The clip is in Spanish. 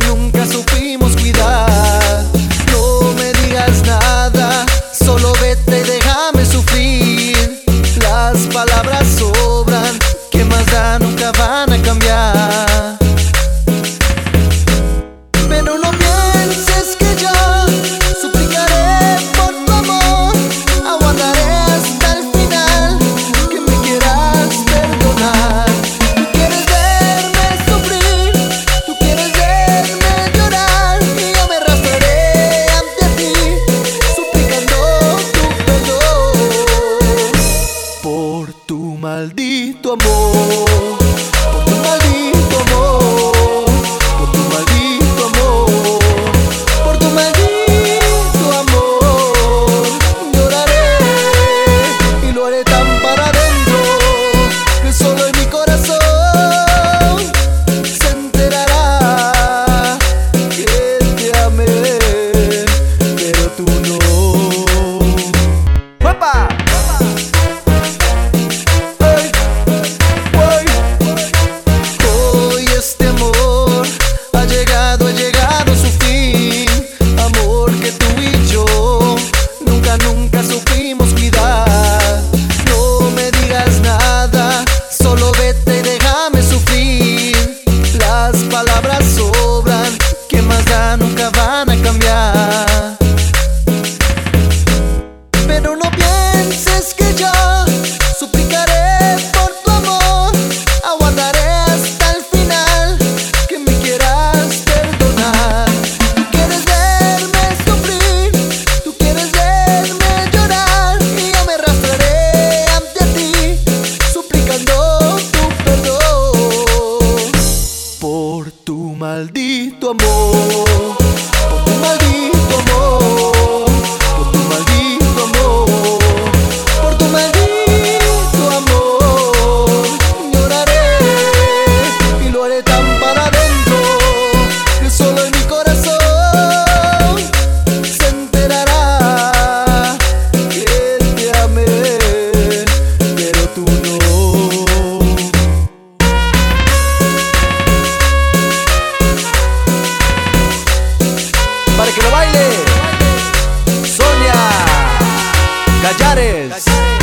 nunca, maldito amor, por tu maldito amor, por tu maldito amor, por tu maldito amor, lloraré y lo haré tan para adentro que solo That's it.